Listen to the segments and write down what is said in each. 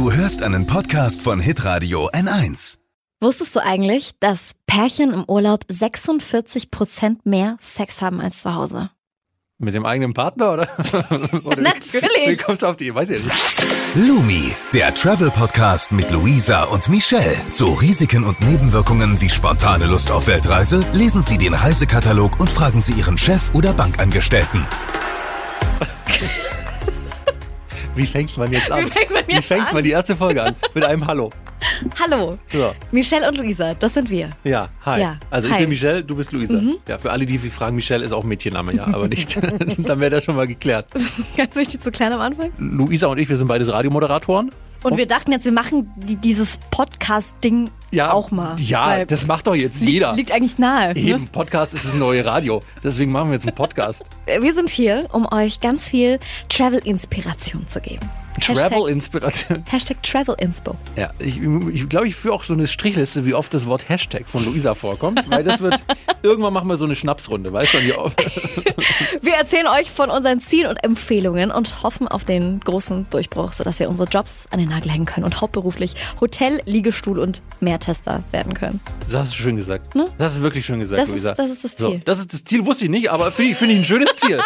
Du hörst einen Podcast von Hitradio N1. Wusstest du eigentlich, dass Pärchen im Urlaub 46 Prozent mehr Sex haben als zu Hause? Mit dem eigenen Partner oder? oder Natürlich. Wie kommst du auf die? Weiß ich nicht. Lumi, der Travel-Podcast mit Luisa und Michelle. Zu Risiken und Nebenwirkungen wie spontane Lust auf Weltreise lesen Sie den Reisekatalog und fragen Sie Ihren Chef oder Bankangestellten. Wie fängt man jetzt an? Wie fängt man Wie fängt an? man die erste Folge an? Mit einem Hallo. Hallo, Ja, Michelle und Luisa, das sind wir. ja hi. Ja, Also ich hi. Mhm. bin Michelle, du bist Luisa. Ja, für alle, die sich fragen, Michelle ist auch Mädchenname, ja, aber nicht. Dann wäre das schon mal geklärt. Ganz wichtig zu klein am Anfang. Luisa und ich, wir sind beides Radiomoderatoren. Und wir dachten jetzt, wir machen die, dieses Podcast-Ding Ja, auch mal. Ja, das macht doch jetzt liegt, jeder. liegt eigentlich nahe. Eben, Ne? Podcast ist das neue Radio. Deswegen machen wir jetzt einen Podcast. Wir sind hier, um euch ganz viel Travel-Inspiration zu geben. Travel-Inspiration. Hashtag Travel Inspo. Ja, ich, ich glaube, ich führe auch so eine Strichliste, wie oft das Wort Hashtag von Luisa vorkommt, weil das wird, irgendwann machen wir so eine Schnapsrunde, weißt du? Wir erzählen euch von unseren Zielen und Empfehlungen und hoffen auf den großen Durchbruch, sodass wir unsere Jobs an den Nagel hängen können und hauptberuflich Hotel, Liegestuhl und Mehrtester werden können. Das hast du schön gesagt. Ne? Das ist wirklich schön gesagt, Das ist- Luisa. das ist das So, Ziel. das ist das Ziel, wusste ich nicht, aber finde ich, finde ich ein schönes Ziel.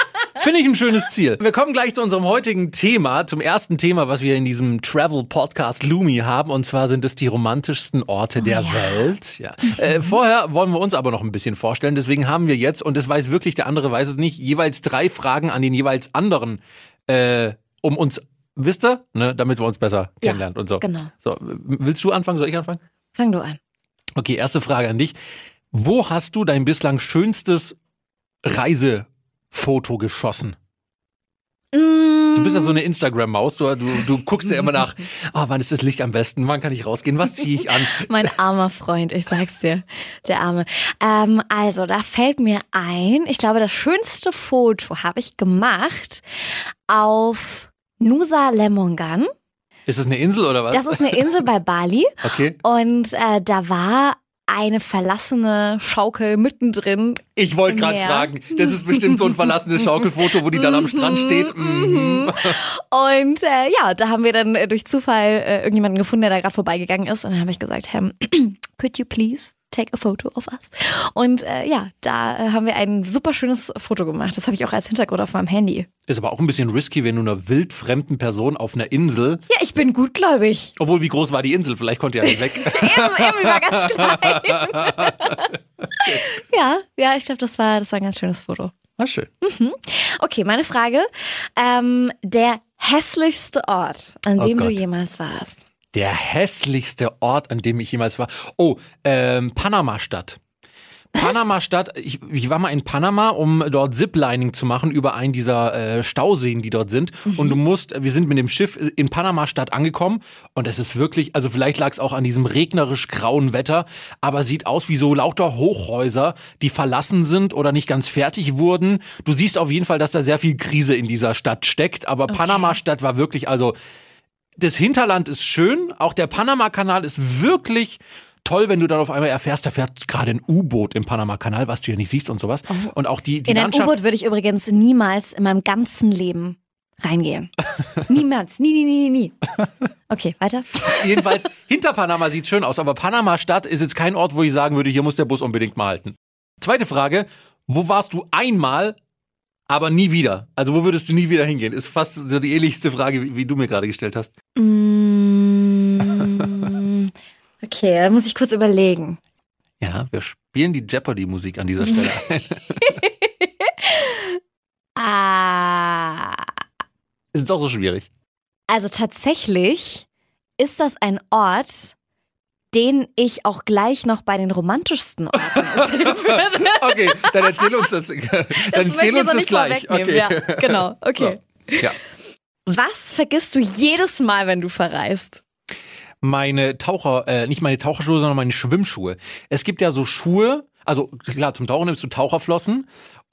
Finde ich ein schönes Ziel. Wir kommen gleich zu unserem heutigen Thema, zum ersten Thema, was wir in diesem Travel-Podcast Lumi haben. Und zwar sind es die romantischsten Orte der ja. Welt. Ja. Äh, vorher wollen wir uns aber noch ein bisschen vorstellen. Deswegen haben wir jetzt, und das weiß wirklich der andere, weiß es nicht, jeweils drei Fragen an den jeweils anderen, äh, um uns, wisst ihr, ne, damit wir uns besser Ja, kennenlernen und so. genau. So, willst du anfangen? Soll ich anfangen? Fang du an. Okay, erste Frage an dich. Wo hast du dein bislang schönstes Reisefoto geschossen? Du bist ja so eine Instagram-Maus. Du, du, du guckst ja immer nach, ah, wann ist das Licht am besten? Wann kann ich rausgehen? Was ziehe ich an? Mein armer Freund, ich sag's dir, der Arme. Ähm, also, da fällt mir ein, ich glaube, das schönste Foto habe ich gemacht auf Nusa Lemongan. Ist das eine Insel oder was? Das ist eine Insel bei Bali. okay. Und äh, da war eine verlassene Schaukel mittendrin. Ich wollte gerade fragen, das ist bestimmt so ein verlassenes Schaukelfoto, wo die dann am Strand steht. Mhm. Und äh, ja, da haben wir dann äh, durch Zufall äh, irgendjemanden gefunden, der da gerade vorbeigegangen ist. Und dann habe ich gesagt, Herr, could you please take a photo of us? Und äh, ja, da äh, haben wir ein super schönes Foto gemacht. Das habe ich auch als Hintergrund auf meinem Handy. Ist aber auch ein bisschen risky, wenn du einer wildfremden Person auf einer Insel, Ja, ich bin gutgläubig. obwohl wie groß war die Insel? Vielleicht konnte er nicht weg. Eben, eben, war ganz klein. ja, ja, ich glaube, das war, das war ein ganz schönes Foto. Ah, schön. Okay, meine Frage. Ähm, der hässlichste Ort, an Oh dem du Gott. jemals warst. Der hässlichste Ort, an dem ich jemals war. Oh, ähm, Panama-Stadt. Panama-Stadt, ich, ich war mal in Panama, um dort Ziplining zu machen über einen dieser äh, Stauseen, die dort sind. Und du musst, wir sind mit dem Schiff in Panama-Stadt angekommen und es ist wirklich, also vielleicht lag es auch an diesem regnerisch grauen Wetter, aber sieht aus wie so lauter Hochhäuser, die verlassen sind oder nicht ganz fertig wurden. Du siehst auf jeden Fall, dass da sehr viel Krise in dieser Stadt steckt, aber Panama-Stadt war wirklich, also das Hinterland ist schön, auch der Panama-Kanal ist wirklich toll, wenn du dann auf einmal erfährst, da fährt gerade ein U-Boot im Panama-Kanal, was du ja nicht siehst und sowas. Und auch die, die In ein. U-Boot würde ich übrigens niemals in meinem ganzen Leben reingehen. Niemals. Nie, nie, nie, nie, nie. Okay, weiter. Jedenfalls, hinter Panama sieht's schön aus, aber Panama-Stadt ist jetzt kein Ort, wo ich sagen würde, hier muss der Bus unbedingt mal halten. Zweite Frage, wo warst du einmal, aber nie wieder? Also wo würdest du nie wieder hingehen? Ist fast so die ähnlichste Frage, wie, wie du mir gerade gestellt hast. Mm, okay, da muss ich kurz überlegen. Ja, wir spielen die Jeopardy-Musik an dieser Stelle. Ah, ist doch so schwierig. also tatsächlich ist das ein Ort, den ich auch gleich noch bei den romantischsten Orten erzählen würde. Okay, dann erzähl uns das. Dann Das erzähl uns das gleich. Okay. Ja, genau, okay. So. Ja. Was vergisst du jedes Mal, wenn du verreist? Meine Taucher, äh, nicht meine Taucherschuhe, sondern meine Schwimmschuhe. Es gibt ja so Schuhe, also klar, zum Tauchen nimmst du Taucherflossen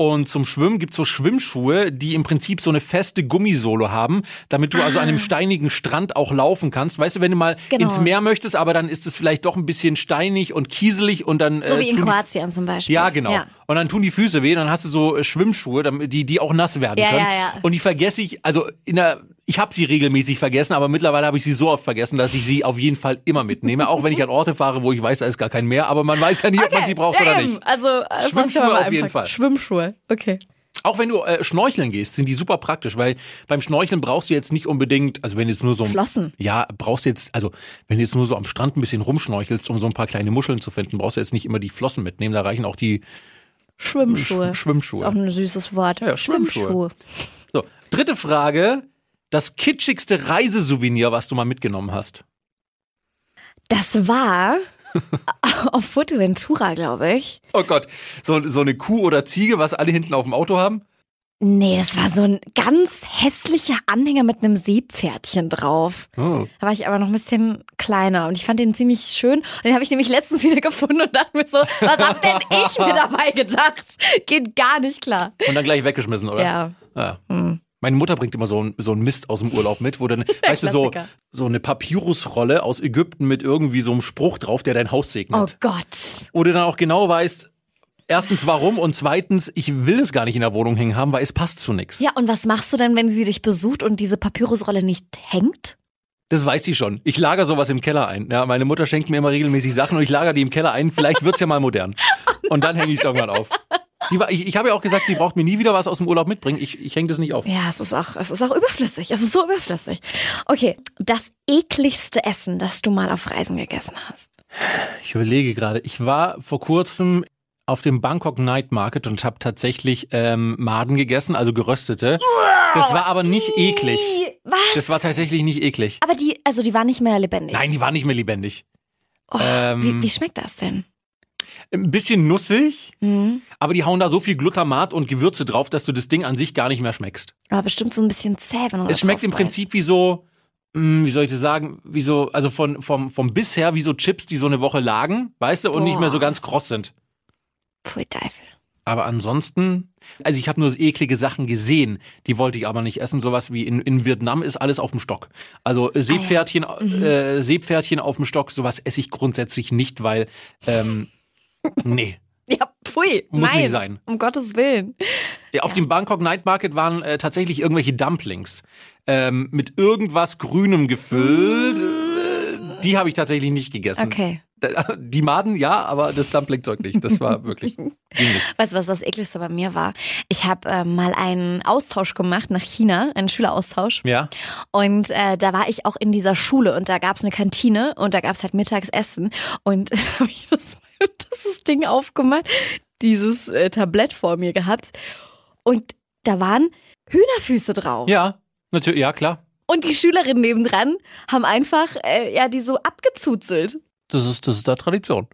und zum Schwimmen gibt's so Schwimmschuhe, die im Prinzip so eine feste Gummisohle haben, damit du also an einem steinigen Strand auch laufen kannst. Weißt du, wenn du mal Ah. Genau. ins Meer möchtest, aber dann ist es vielleicht doch ein bisschen steinig und kieselig und dann So äh, wie in Kroatien zum Beispiel. Ja, genau. Ja. Und dann tun die Füße weh, dann hast du so äh, Schwimmschuhe, die, die auch nass werden Ja, können. ja, ja. Und die vergesse ich, also in der, ich habe sie regelmäßig vergessen, aber mittlerweile habe ich sie so oft vergessen, dass ich sie auf jeden Fall immer mitnehme. Auch wenn ich an Orte fahre, wo ich weiß, da ist gar kein Meer, aber man weiß ja nie, ob man sie braucht oder eben. nicht. Also, äh, Schwimmschuhe auf jeden? Fall. Schwimmschuhe, okay. Auch wenn du äh, schnorcheln gehst, sind die super praktisch, weil beim Schnorcheln brauchst du jetzt nicht unbedingt, also wenn jetzt nur so Flossen. Ja, brauchst du jetzt, also wenn du jetzt nur so am Strand ein bisschen rumschnorchelst, um so ein paar kleine Muscheln zu finden, brauchst du jetzt nicht immer die Flossen mitnehmen, da reichen auch die Schwimmschuhe. Sch Schwimmschuhe. Ist auch ein süßes Wort. Ja, Schwimmschuhe. So, dritte Frage. Das kitschigste Reisesouvenir, was du mal mitgenommen hast. Das war auf Fuerteventura, glaube ich. Oh Gott, so, so eine Kuh oder Ziege, was alle hinten auf dem Auto haben? Nee, das war so ein ganz hässlicher Anhänger mit einem Seepferdchen drauf. Oh. Da war ich aber noch ein bisschen kleiner und ich fand den ziemlich schön. Und den habe ich nämlich letztens wieder gefunden und dachte mir so, was hab denn ich mir dabei gedacht? Geht gar nicht klar. Und dann gleich weggeschmissen, oder? Ja. ja. Hm. Meine Mutter bringt immer so ein, so ein Mist aus dem Urlaub mit, wo dann, weißt du, so, so eine Papyrusrolle aus Ägypten mit irgendwie so einem Spruch drauf, der dein Haus Oh segnet. Gott. Wo du dann auch genau weißt, erstens warum und zweitens, ich will es gar nicht in der Wohnung hängen haben, weil es passt zu nichts. Ja, und was machst du denn, wenn sie dich besucht und diese Papyrusrolle nicht hängt? Das weiß die schon. Ich lager sowas im Keller ein. Ja, meine Mutter schenkt mir immer regelmäßig Sachen und ich lager die im Keller ein. Vielleicht wird's ja mal modern. Und dann hänge ich es irgendwann auf. War, ich ich habe ja auch gesagt, sie braucht mir nie wieder was aus dem Urlaub mitbringen. Ich, ich hänge das nicht auf. Ja, es ist auch, es ist auch überflüssig. Es ist so überflüssig. Okay, das ekligste Essen, das du mal auf Reisen gegessen hast. Ich überlege gerade. Ich war vor kurzem auf dem Bangkok Night Market und habe tatsächlich ähm, Maden gegessen, also geröstete. Das war aber nicht eklig. Was? Das war tatsächlich nicht eklig. Aber die, also die war nicht mehr lebendig. Nein, die war nicht mehr lebendig. Oh, ähm, wie, wie schmeckt das denn? Ein bisschen nussig, Mhm. aber die hauen da so viel Glutamat und Gewürze drauf, dass du das Ding an sich gar nicht mehr schmeckst. Aber bestimmt so ein bisschen zäh, wenn du Es schmeckt im. Prinzip wie so, mh, wie soll ich das sagen, wie so, also von, vom, vom Biss her wie so Chips, die so eine Woche lagen, weißt du, und nicht mehr so Boah. ganz kross sind. Pfui Teufel. Aber ansonsten, also ich habe nur eklige Sachen gesehen, die wollte ich aber nicht essen. Sowas wie in, in Vietnam ist alles auf dem Stock. Also äh, Seepferdchen, äh, Seepferdchen auf dem Stock, sowas esse ich grundsätzlich nicht, weil, ähm, nee. Ja, pfui. Muss Nein, nicht sein. Um Gottes Willen. Ja, auf dem Bangkok Night Market waren äh, tatsächlich irgendwelche Dumplings ähm, mit irgendwas Grünem gefüllt. Äh, die habe ich tatsächlich nicht gegessen. Okay. Die Maden ja, aber das Dumplingzeug nicht. Das war wirklich. Weißt du, was das ekligste bei mir war? Ich habe äh, mal einen Austausch gemacht nach China, einen Schüleraustausch. Ja. Und äh, da war ich auch in dieser Schule und da gab's eine Kantine und da gab's halt Mittagsessen. Und da habe ich das, das Ding aufgemacht, dieses äh, Tablett vor mir gehabt. Und da waren Hühnerfüße drauf. Ja, natürlich, ja klar. Und die Schülerinnen nebendran haben einfach äh, ja die so abgezuzelt. Das ist, das ist da Tradition.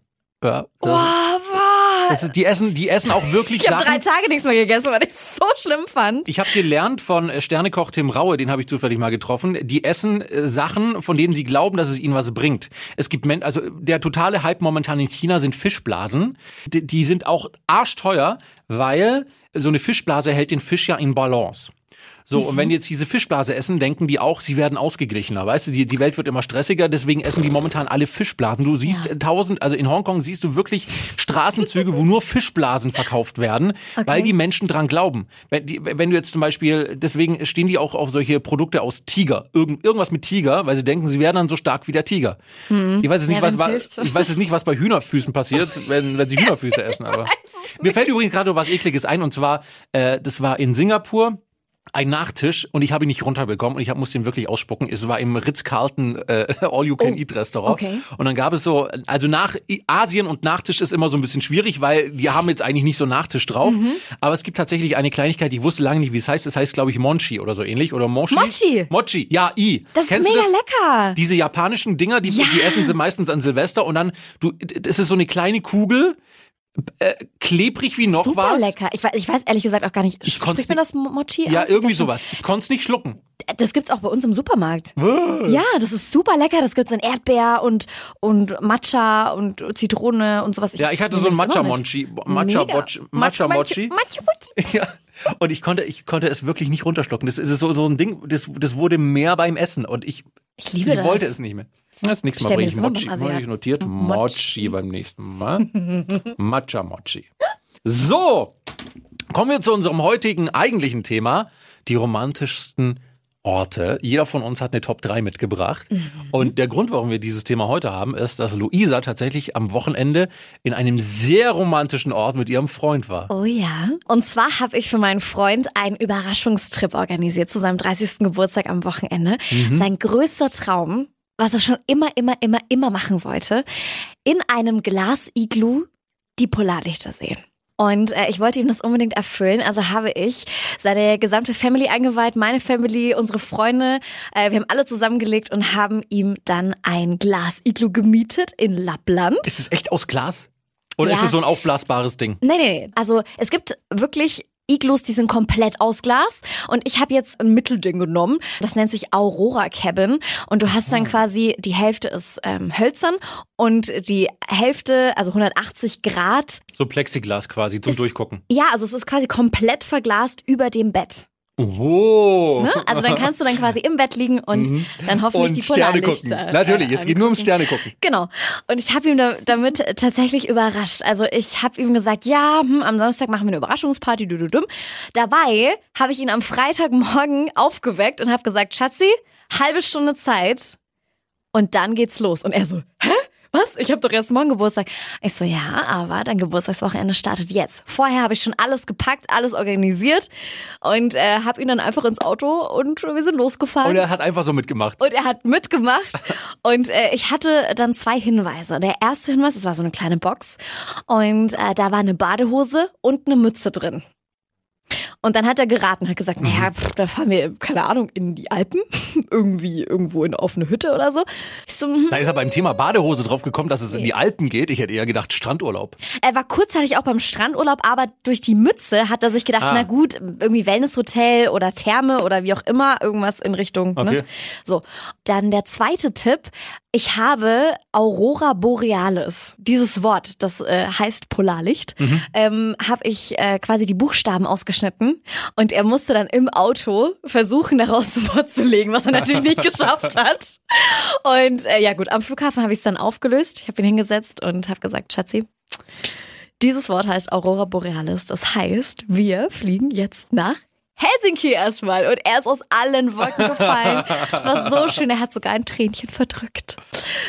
Ja. Boah. Das ist, die essen, die essen auch wirklich Ich habe drei. Tage nichts mehr gegessen, weil ich es so schlimm fand. Ich habe gelernt von äh, Sternekoch Tim Raue, den habe ich zufällig mal getroffen. Die essen äh, Sachen, von denen sie glauben, dass es ihnen was bringt. Es gibt Men also der totale Hype momentan in China sind Fischblasen. Die, die sind auch arschteuer, weil so eine Fischblase hält den Fisch ja in Balance. So, und wenn die jetzt diese Fischblase essen, denken die auch, sie werden ausgeglichener. Weißt du, die, die Welt wird immer stressiger, deswegen essen die momentan alle Fischblasen. Du siehst Ja. tausend, also in Hongkong siehst du wirklich Straßenzüge, wo nur Fischblasen verkauft werden, weil die Menschen dran glauben. Wenn, die, wenn du jetzt zum Beispiel, deswegen stehen die auch auf solche Produkte aus Tiger, Irgend, irgendwas mit Tiger, weil sie denken, sie werden dann so stark wie der Tiger. Ich weiß jetzt nicht, Ja, was, ich weiß jetzt nicht, was bei Hühnerfüßen passiert, wenn, wenn sie Hühnerfüße essen, aber. Mir fällt übrigens gerade noch was Ekliges ein, und zwar, äh, das war in Singapur ein Nachtisch und ich habe ihn nicht runterbekommen und ich hab, musste ihn wirklich ausspucken. Es war im Ritz-Carlton äh, All-You-Can-Eat-Restaurant. okay. Und dann gab es so, also nach Asien und Nachtisch ist immer so ein bisschen schwierig, weil die haben jetzt eigentlich nicht so Nachtisch drauf. Aber es gibt tatsächlich eine Kleinigkeit, ich wusste lange nicht, wie es heißt. Es heißt, glaube ich, Monchi oder so ähnlich. Oder Mochi. Mochi. Mochi, ja, I. Das Kennst ist mega lecker. diese japanischen Dinger, die, Ja. die essen sie meistens an Silvester und dann, du, das ist so eine kleine Kugel, äh, klebrig wie noch Super was. lecker. Ich weiß, ich weiß ehrlich gesagt auch gar nicht. Ich Spricht man das Mo- Mochi Ja, aus? irgendwie Ich sowas. Ich konnte es nicht schlucken. Das gibt's auch bei uns im Supermarkt. Ja, das ist super lecker. Das gibt's in Erdbeer und, und Matcha und Zitrone und sowas. Ja, ich hatte so ein mit. Matcha-Monchi. Matcha. Mochi, Matcha Mochi. Matcha Mochi. Ja. Und ich konnte, ich konnte es wirklich nicht runterschlucken. Das ist so, so ein Ding, das, das wurde mehr beim Essen und ich, Ich liebe ich das. wollte es nicht mehr. Das nächste Mal bringe ich Mochi. beim Habe ich notiert. Mochi. Mochi beim nächsten Mal. Matcha Mochi. So, kommen wir zu unserem heutigen eigentlichen Thema. Die romantischsten Orte. Jeder von uns hat eine Top 3 mitgebracht. Mhm. Und der Grund, warum wir dieses Thema heute haben, ist, dass Luisa tatsächlich am Wochenende in einem sehr romantischen Ort mit ihrem Freund war. Oh ja. Und zwar habe ich für meinen Freund einen Überraschungstrip organisiert zu seinem 30. Geburtstag am Wochenende. Mhm. Sein größter Traum, was er schon immer, immer, immer, immer machen wollte, in einem Glas-Iglu die Polarlichter sehen. Und äh, ich wollte ihm das unbedingt erfüllen. Also habe ich seine gesamte Family eingeweiht, meine Family, unsere Freunde. Äh, wir haben alle zusammengelegt und haben ihm dann ein Glas-Iglu gemietet in Lappland. Ist es echt aus Glas? Oder ja. ist es so ein aufblasbares Ding? Nee, nee, Also es gibt wirklich Iglus, die sind komplett aus Glas. Und ich habe jetzt ein Mittelding genommen. Das nennt sich Aurora Cabin. Und du hast dann quasi, die Hälfte ist ähm, hölzern und die Hälfte, also 180 Grad. So Plexiglas quasi zum ist, Durchgucken. Ja, also es ist quasi komplett verglast über dem Bett. Oh. Ne? Also dann kannst du dann quasi im Bett liegen und mhm. dann hoffentlich und die Sterne gucken. Natürlich, es geht nur um Sterne gucken. Genau. Und ich habe ihn da, damit tatsächlich überrascht. Also ich habe ihm gesagt, ja, hm, am Samstag machen wir eine Überraschungsparty. Du, du, du. Dabei habe ich ihn am Freitagmorgen aufgeweckt und habe gesagt, Schatzi, halbe Stunde Zeit und dann geht's los. Und er so, hä? Was? Ich habe doch erst morgen Geburtstag. Ich so, ja, aber dein Geburtstagswochenende startet jetzt. Vorher habe ich schon alles gepackt, alles organisiert und äh, habe ihn dann einfach ins Auto und wir sind losgefahren. Und er hat einfach so mitgemacht. Und er hat mitgemacht und äh, ich hatte dann zwei Hinweise. Der erste Hinweis, es war so eine kleine Box und äh, da war eine Badehose und eine Mütze drin. Und dann hat er geraten, hat gesagt, naja, mhm. pff, da fahren wir, keine Ahnung, in die Alpen, irgendwie irgendwo in eine Hütte oder so. so hm. da ist er beim Thema Badehose drauf gekommen, dass es in die Alpen geht. Ich hätte eher gedacht Strandurlaub. Er war kurzzeitig auch beim Strandurlaub, aber durch die Mütze hat er sich gedacht, ah. na gut, irgendwie Wellnesshotel oder Therme oder wie auch immer, irgendwas in Richtung. Ne? Okay. Ne? So, dann der zweite Tipp, ich habe Aurora Borealis, dieses Wort, das äh, heißt Polarlicht, mhm. ähm, habe ich äh, quasi die Buchstaben ausgeschnitten und er musste dann im Auto versuchen, daraus ein Wort zu legen, was er natürlich nicht geschafft hat. Und äh, ja gut, am Flughafen habe ich es dann aufgelöst. Ich habe ihn hingesetzt und habe gesagt, Schatzi, dieses Wort heißt Aurora Borealis. Das heißt, wir fliegen jetzt nach Helsinki erstmal und er ist aus allen Wolken gefallen. Es war so schön, er hat sogar ein Tränchen verdrückt.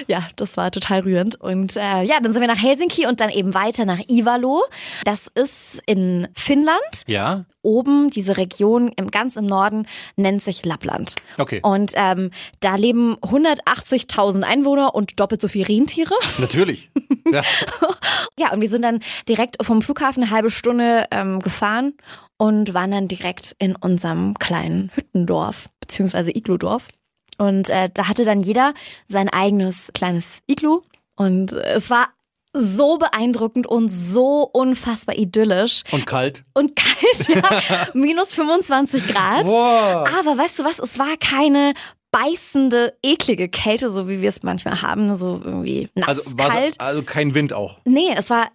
Ja, das war total rührend. Und äh, ja, dann sind wir nach Helsinki und dann eben weiter nach Ivalo. Das ist in Finnland. Ja. Oben, diese Region im, ganz im Norden, nennt sich Lappland. Okay. Und ähm, da leben 180.000 Einwohner und doppelt so viele Rentiere. Natürlich. Ja. ja, und wir sind dann direkt vom Flughafen eine halbe Stunde ähm, gefahren und waren dann direkt in unserem kleinen Hüttendorf, beziehungsweise Iglu-Dorf. Und äh, da hatte dann jeder sein eigenes kleines Iglu. Und es war so beeindruckend und so unfassbar idyllisch. Und kalt. Und kalt, ja. Minus 25 Grad. Wow. Aber weißt du was? Es war keine beißende, eklige Kälte, so wie wir es manchmal haben, so irgendwie nass, also, kalt. Also kein Wind auch. Nee, es war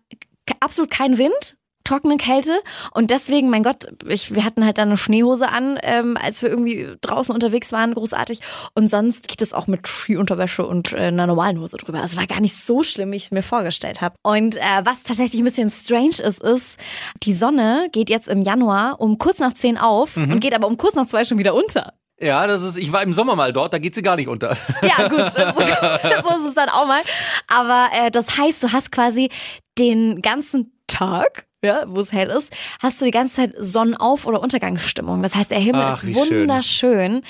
absolut kein Wind trockene Kälte und deswegen, mein Gott, ich, wir hatten halt dann eine Schneehose an, ähm, als wir irgendwie draußen unterwegs waren, großartig. Und sonst geht es auch mit Skiunterwäsche und äh, einer normalen Hose drüber. Also war gar nicht so schlimm, wie ich es mir vorgestellt habe. Und äh, was tatsächlich ein bisschen strange ist, ist, die Sonne geht jetzt im Januar um kurz nach zehn auf mhm. und geht aber um kurz nach zwei schon wieder unter. Ja, das ist, ich war im Sommer mal dort, da geht sie gar nicht unter. Ja, gut, so, so ist es dann auch mal. Aber äh, das heißt, du hast quasi den ganzen Tag ja, wo es hell ist, hast du die ganze Zeit Sonnenauf- oder Untergangsstimmung. Das heißt, der Himmel Ach, ist wunderschön.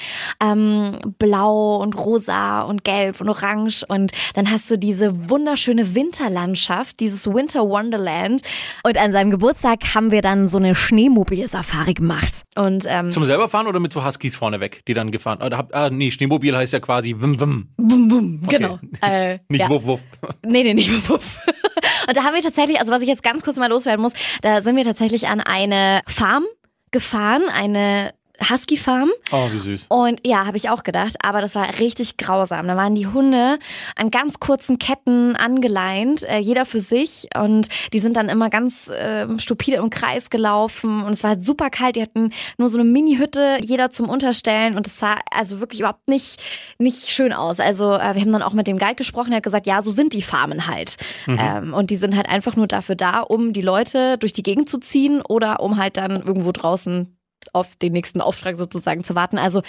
Ähm, blau und rosa und gelb und orange. Und dann hast du diese wunderschöne Winterlandschaft, dieses Winter Wonderland. Und an seinem Geburtstag haben wir dann so eine Schneemobil-Safari gemacht. Und, ähm, Zum selber fahren oder mit so Huskies vorneweg, die dann gefahren? Oder, ah, nee, Schneemobil heißt ja quasi Wim Wim. Wum Wum, okay. genau. Äh, nicht ja. Wuff Wuff. Nee, nee, nicht Wuff Wuff. Und da haben wir tatsächlich, also was ich jetzt ganz kurz mal loswerden muss, da sind wir tatsächlich an eine Farm gefahren, eine Husky Farm. Oh, wie süß. Und ja, habe ich auch gedacht, aber das war richtig grausam. Da waren die Hunde an ganz kurzen Ketten angeleint, äh, jeder für sich. Und die sind dann immer ganz äh, stupide im Kreis gelaufen. Und es war halt super kalt. Die hatten nur so eine Mini-Hütte, jeder zum Unterstellen. Und es sah also wirklich überhaupt nicht, nicht schön aus. Also äh, wir haben dann auch mit dem Guide gesprochen. Er hat gesagt, ja, so sind die Farmen halt. Mhm. Ähm, und die sind halt einfach nur dafür da, um die Leute durch die Gegend zu ziehen oder um halt dann irgendwo draußen auf den nächsten Auftrag sozusagen zu warten. Also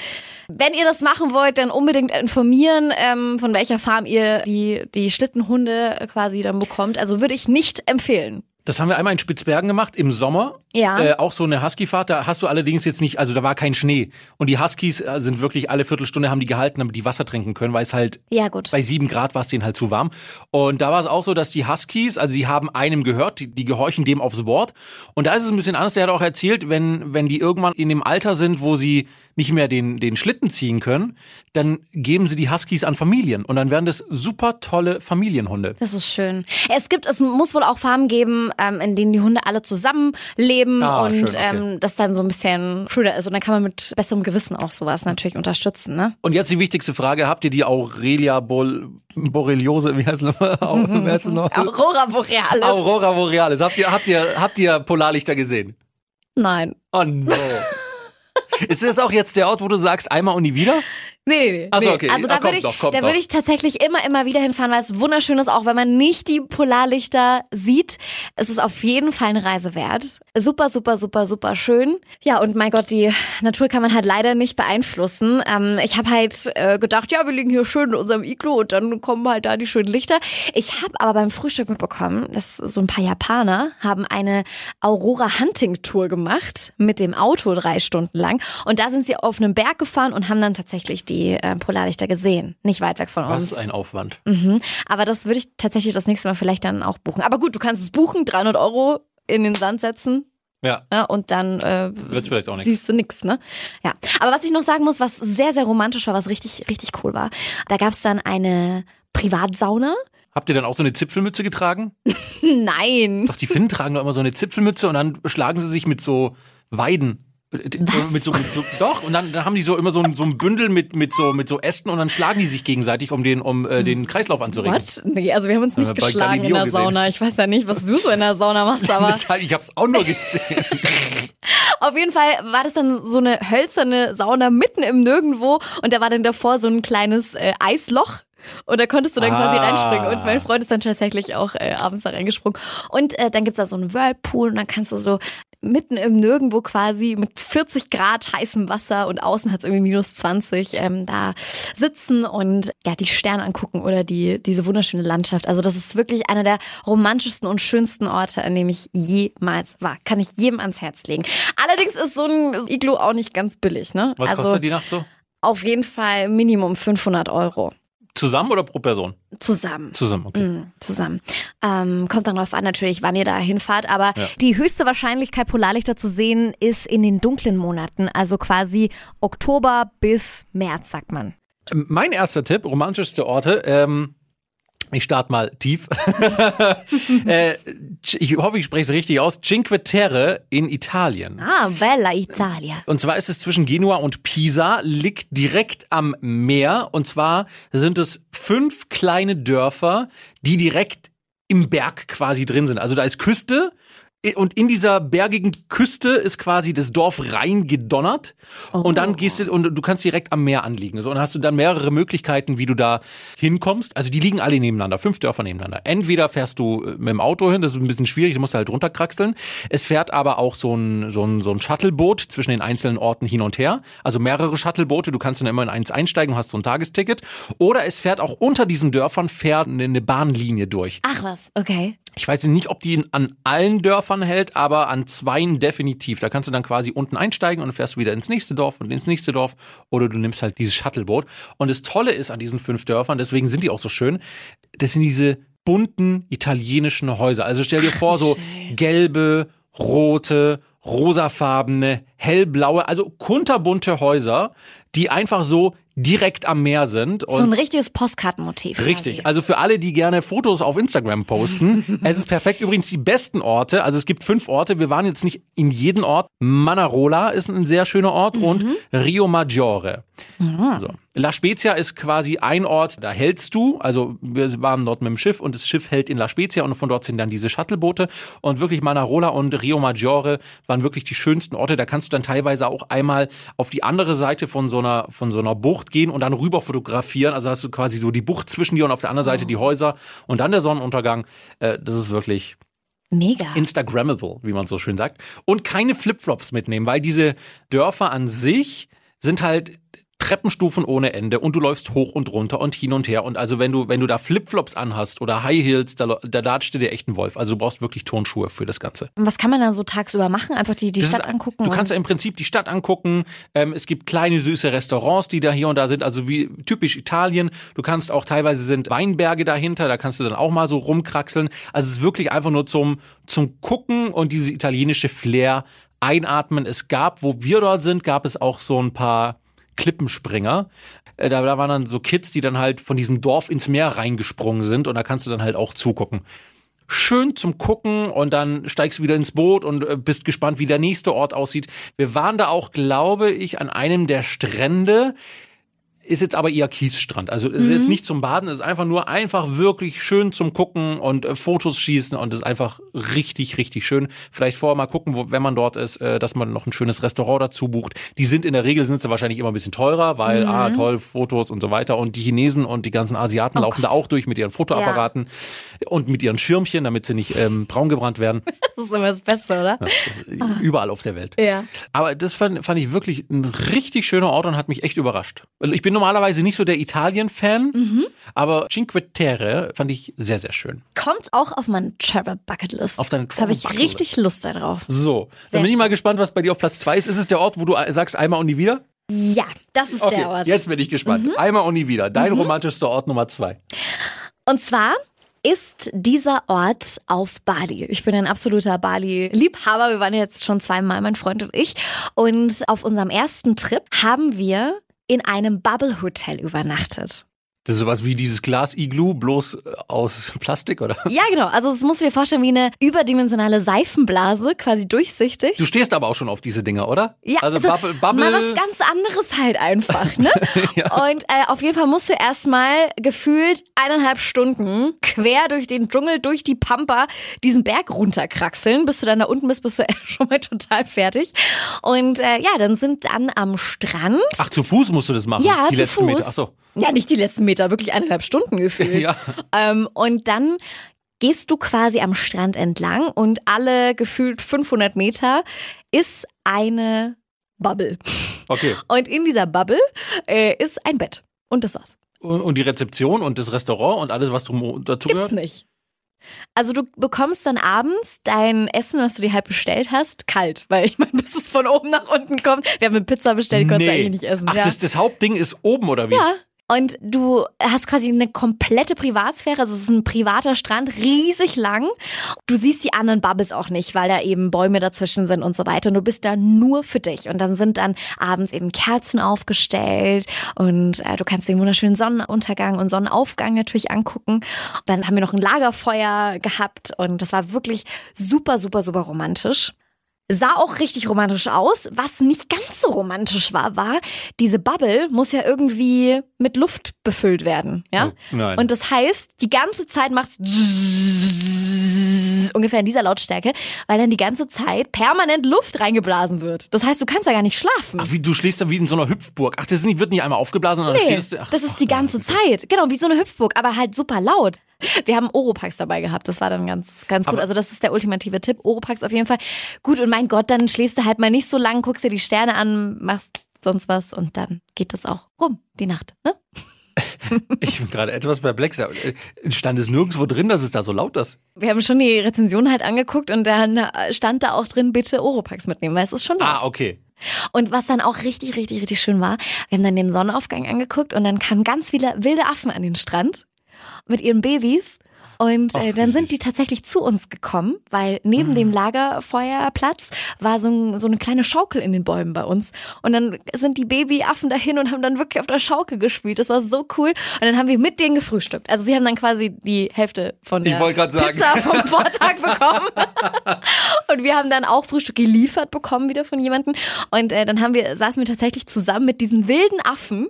wenn ihr das machen wollt, dann unbedingt informieren, ähm, von welcher Farm ihr die, die Schlittenhunde quasi dann bekommt. Also würde ich nicht empfehlen. Das haben wir einmal in Spitzbergen gemacht im Sommer. Ja. Äh, auch so eine Husky-Fahrt. Da hast du allerdings jetzt nicht, also da war kein Schnee. Und die Huskies äh, sind wirklich alle Viertelstunde haben die gehalten, damit die Wasser trinken können, weil es halt Ja, gut. bei sieben Grad war es denen halt zu warm. Und da war es auch so, dass die Huskies, also die haben einem gehört, die, die gehorchen dem aufs Wort. Und da ist es ein bisschen anders. Der hat auch erzählt, wenn, wenn die irgendwann in dem Alter sind, wo sie nicht mehr den, den Schlitten ziehen können, dann geben sie die Huskies an Familien. Und dann werden das super tolle Familienhunde. Das ist schön. Es gibt, es muss wohl auch Farmen geben, ähm, in denen die Hunde alle zusammenleben Ah, und schön, okay. ähm, das dann so ein bisschen schöner ist. Und dann kann man mit besserem Gewissen auch sowas natürlich unterstützen, ne? Und jetzt die wichtigste Frage, habt ihr die Aurelia Bol Borreliose, wie heißt nochmal? Au- wie heißt es noch? Aurora Borealis. Aurora Borealis. Habt ihr, habt ihr, habt ihr Polarlichter gesehen? Nein. Oh no. Ist das auch jetzt der Ort, wo du sagst, einmal und nie wieder? Nee, nee, nee. Ach so, nee. okay. Also Ah, da würde ich, noch, da würde ich tatsächlich immer, immer wieder hinfahren, weil es wunderschön ist, auch wenn man nicht die Polarlichter sieht. Es ist auf jeden Fall eine Reise wert. Super, super, super, super schön. Ja, und mein Gott, die Natur kann man halt leider nicht beeinflussen. Ähm, ich habe halt äh, gedacht, ja, wir liegen hier schön in unserem Iglu und dann kommen halt da die schönen Lichter. Ich habe aber beim Frühstück mitbekommen, dass so ein paar Japaner haben eine Aurora Hunting Tour gemacht mit dem Auto drei Stunden lang. Und da sind sie auf einem Berg gefahren und haben dann tatsächlich die äh, Polarlichter gesehen. Nicht weit weg von uns. Was ein Aufwand. Mhm. Aber das würde ich tatsächlich das nächste Mal vielleicht dann auch buchen. Aber gut, du kannst es buchen, 300 Euro in den Sand setzen. Ja. Ja, und dann äh, siehst du nix, ne? Ja. Aber was ich noch sagen muss, was sehr, sehr romantisch war, was richtig, richtig cool war, da gab's dann eine Privatsauna. Habt ihr dann auch so eine Zipfelmütze getragen? Nein. Doch, die Finnen tragen doch immer so eine Zipfelmütze und dann schlagen sie sich mit so Weiden. Äh, Was? Mit so, mit so, doch, und dann, dann haben die so immer so ein, so ein Bündel mit, mit, so, mit so Ästen und dann schlagen die sich gegenseitig, um den, um äh, den Kreislauf anzuregen. What? Nee, also wir haben uns nicht Haben wir bei geschlagen in der gesehen. Sauna. Ich weiß ja nicht, was du so in der Sauna machst, aber ich hab's auch nur gesehen. Auf jeden Fall war das dann so eine hölzerne Sauna mitten im Nirgendwo und da war dann davor so ein kleines äh, Eisloch. Und da konntest du dann quasi Ah. reinspringen. Und mein Freund ist dann tatsächlich auch äh, abends da reingesprungen. Und äh, dann gibt's da so einen Whirlpool und dann kannst du so mitten im Nirgendwo quasi mit 40 Grad heißem Wasser und außen hat's irgendwie minus 20 ähm, da sitzen und ja die Sterne angucken oder die diese wunderschöne Landschaft. Also das ist wirklich einer der romantischsten und schönsten Orte, an dem ich jemals war. Kann ich jedem ans Herz legen. Allerdings ist so ein Iglu auch nicht ganz billig, ne? Was also kostet die Nacht so? auf jeden Fall Minimum 500 Euro Zusammen oder pro Person? zusammen. Zusammen, okay. Mm, Zusammen. Ähm, kommt dann darauf an, natürlich, wann ihr da hinfahrt. Aber Ja. die höchste Wahrscheinlichkeit, Polarlichter zu sehen, ist in den dunklen Monaten. Also quasi Oktober bis März, sagt man. Mein erster Tipp, romantischste Orte, ähm, ich starte mal tief. äh, ich hoffe, ich spreche es richtig aus. Cinque Terre in Italien. Ah, Bella Italia. Und zwar ist es zwischen Genua und Pisa, liegt direkt am Meer. Und zwar sind es fünf kleine Dörfer, die direkt im Berg quasi drin sind. Also da ist Küste. Und in dieser bergigen Küste ist quasi das Dorf reingedonnert. Und dann gehst du, und du kannst direkt am Meer anliegen. So, und hast du dann mehrere Möglichkeiten, wie du da hinkommst. Also die liegen alle nebeneinander, fünf Dörfer nebeneinander. Entweder fährst du äh, mit dem Auto hin, das ist ein bisschen schwierig, du musst halt runterkraxeln. Es fährt aber auch so ein, so ein, so ein Shuttleboot zwischen den einzelnen Orten hin und her. Also mehrere Shuttleboote, du kannst dann immer in eins einsteigen und hast so ein Tagesticket. Oder es fährt auch unter diesen Dörfern fährt eine Bahnlinie durch. Ach was, okay. Ich weiß nicht, ob die an allen Dörfern hält, aber an zweien definitiv. Da kannst du dann quasi unten einsteigen und fährst wieder ins nächste Dorf und ins nächste Dorf oder du nimmst halt dieses Shuttleboot. Und das Tolle ist an diesen fünf Dörfern, deswegen sind die auch so schön, das sind diese bunten italienischen Häuser. Also stell dir vor, so gelbe, rote, rosafarbene, hellblaue, also kunterbunte Häuser, die einfach so direkt am Meer sind. So ein richtiges Postkartenmotiv. Richtig. quasi. Also für alle, die gerne Fotos auf Instagram posten, es ist perfekt. Übrigens die besten Orte. Also es gibt fünf Orte. Wir waren jetzt nicht in jedem Ort. Manarola ist ein sehr schöner Ort und Rio Maggiore. So. La Spezia ist quasi ein Ort, da hältst du. Also wir waren dort mit dem Schiff und das Schiff hält in La Spezia und von dort sind dann diese Shuttleboote. Und wirklich Manarola und Rio Maggiore waren wirklich die schönsten Orte. Da kannst du dann teilweise auch einmal auf die andere Seite von so einer, von so einer Bucht gehen und dann rüber fotografieren. Also hast du quasi so die Bucht zwischen dir und auf der anderen Seite die Häuser und dann der Sonnenuntergang. Äh, das ist wirklich Mega. Instagrammable, wie man so schön sagt. Und keine Flipflops mitnehmen, weil diese Dörfer an sich sind halt Treppenstufen ohne Ende und du läufst hoch und runter und hin und her. Und also wenn du, wenn du da Flipflops anhast oder High Heels, da, da datscht dir echt ein Wolf. Also du brauchst wirklich Turnschuhe für das Ganze. Und was kann man da so tagsüber machen? Einfach die, die Das Stadt ist- angucken? Du kannst ja im Prinzip die Stadt angucken. Ähm, es gibt kleine süße Restaurants, die da hier und da sind, also wie typisch Italien. Du kannst auch teilweise sind Weinberge dahinter, da kannst du dann auch mal so rumkraxeln. Also es ist wirklich einfach nur zum zum gucken und diese italienische Flair einatmen. Es gab, wo wir dort sind, gab es auch so ein paar Klippenspringer. Äh, Da, da waren dann so Kids, die dann halt von diesem Dorf ins Meer reingesprungen sind und da kannst du dann halt auch zugucken schön zum Gucken und dann steigst du wieder ins Boot und äh, bist gespannt, wie der nächste Ort aussieht. Wir waren da auch, glaube ich, an einem der Strände. Ist jetzt aber eher Kiesstrand. Also ist jetzt nicht zum Baden, ist einfach nur einfach wirklich schön zum Gucken und äh, Fotos schießen und ist einfach richtig, richtig schön. Vielleicht vorher mal gucken, wo, wenn man dort ist, äh, dass man noch ein schönes Restaurant dazu bucht. Die sind in der Regel sind sie wahrscheinlich immer ein bisschen teurer, weil ah toll Fotos und so weiter und die Chinesen und die ganzen Asiaten laufen da auch durch mit ihren Fotoapparaten und mit ihren Schirmchen, damit sie nicht ähm, braun gebrannt werden. Das ist immer das Beste, oder? Das ist überall auf der Welt. Ja. Aber das fand, fand ich wirklich ein richtig schöner Ort und hat mich echt überrascht. Weil Ich bin normalerweise nicht so der Italien-Fan, Mhm. aber Cinque Terre fand ich sehr, sehr schön. Kommt auch auf meine Travel Bucketlist. Auf deine Da habe ich Travel Bucketlist. richtig Lust darauf. So, Sehr dann bin ich mal gespannt, was bei dir auf Platz zwei ist. Ist es der Ort, wo du sagst einmal und nie wieder? Ja, das ist Okay, der Ort. Mhm. jetzt bin ich gespannt. Einmal und nie wieder. Dein romantischster Ort Nummer zwei. Und zwar ist dieser Ort auf Bali. Ich bin ein absoluter Bali-Liebhaber. Wir waren jetzt schon zweimal, mein Freund und ich. Und auf unserem ersten Trip haben wir in einem Bubble-Hotel übernachtet. Das ist sowas wie dieses Glas-Iglu, bloß äh, aus Plastik, oder? Ja, genau. Also es musst du dir vorstellen wie eine überdimensionale Seifenblase, quasi durchsichtig. Du stehst aber auch schon auf diese Dinger, oder? Ja, also, Bubble, Bubble. mal was ganz anderes halt einfach, ne? Und äh, auf jeden Fall musst du erstmal gefühlt eineinhalb Stunden quer durch den Dschungel, durch die Pampa diesen Berg runterkraxeln. Bis du dann da unten bist, bist du schon mal total fertig. Und äh, ja, dann sind dann am Strand. Ach, zu Fuß musst du das machen? ja, die zu letzten Fuß. Meter. Ach so. Ja, nicht die letzten Meter, wirklich eineinhalb Stunden gefühlt. Ja. Ähm, und dann gehst du quasi am Strand entlang und alle gefühlt 500 Meter ist eine Bubble. Okay. Und in dieser Bubble äh, ist ein Bett. Und das war's. Und, und die Rezeption und das Restaurant und alles, was drum dazu Gibt's gehört? nicht. Also du bekommst dann abends dein Essen, was du dir halt bestellt hast, kalt. Weil ich meine, bis es von oben nach unten kommt. Wir haben eine Pizza bestellt, die konntest du eigentlich nicht essen. Ach, ja. das, das Hauptding ist oben, oder wie? Ja. Und du hast quasi eine komplette Privatsphäre. Also es ist ein privater Strand, riesig lang. Du siehst die anderen Bubbles auch nicht, weil da eben Bäume dazwischen sind und so weiter. Und du bist da nur für dich. Und dann sind dann abends eben Kerzen aufgestellt und äh, du kannst den wunderschönen Sonnenuntergang und Sonnenaufgang natürlich angucken. Dann haben wir noch ein Lagerfeuer gehabt und das war wirklich super, super, super romantisch. Sah auch richtig romantisch aus. Was nicht ganz so romantisch war, war, diese Bubble muss ja irgendwie mit Luft befüllt werden. Ja? Oh, nein. Und das heißt, die ganze Zeit macht ungefähr in dieser Lautstärke, weil dann die ganze Zeit permanent Luft reingeblasen wird. Das heißt, du kannst ja gar nicht schlafen. Ach, wie, du schläfst da wie in so einer Hüpfburg. Ach, das wird nicht einmal aufgeblasen, sondern Nee, stehst du. Ach, das ist die ganze Zeit. Genau, wie so eine Hüpfburg, aber halt super laut. Wir haben Oropax dabei gehabt. Das war dann ganz, ganz gut. Aber- also das ist der ultimative Tipp. Oropax auf jeden Fall. Gut, und mein Gott, dann schläfst du halt mal nicht so lang, guckst dir die Sterne an, machst sonst was und dann geht das auch rum, die Nacht. Ne? Ich bin gerade etwas perplex. aber, äh, Stand es nirgendwo drin, dass es da so laut ist. Wir haben schon die Rezension halt angeguckt und dann äh, stand da auch drin, bitte Oropax mitnehmen, weil es ist schon laut. Ah, okay. Und was dann auch richtig, richtig, richtig schön war, wir haben dann den Sonnenaufgang angeguckt und dann kamen ganz viele wilde Affen an den Strand mit ihren Babys. Und äh, dann sind die tatsächlich zu uns gekommen, weil neben dem Lagerfeuerplatz war so, ein, so eine kleine Schaukel in den Bäumen bei uns. Und dann sind die Babyaffen dahin und haben dann wirklich auf der Schaukel gespielt. Das war so cool. Und dann haben wir mit denen gefrühstückt. Also sie haben dann quasi die Hälfte von der grad sagen. Pizza vom Vortag bekommen. Und wir haben dann auch Frühstück geliefert bekommen wieder von jemandem. Und äh, dann haben wir, saßen wir tatsächlich zusammen mit diesen wilden Affen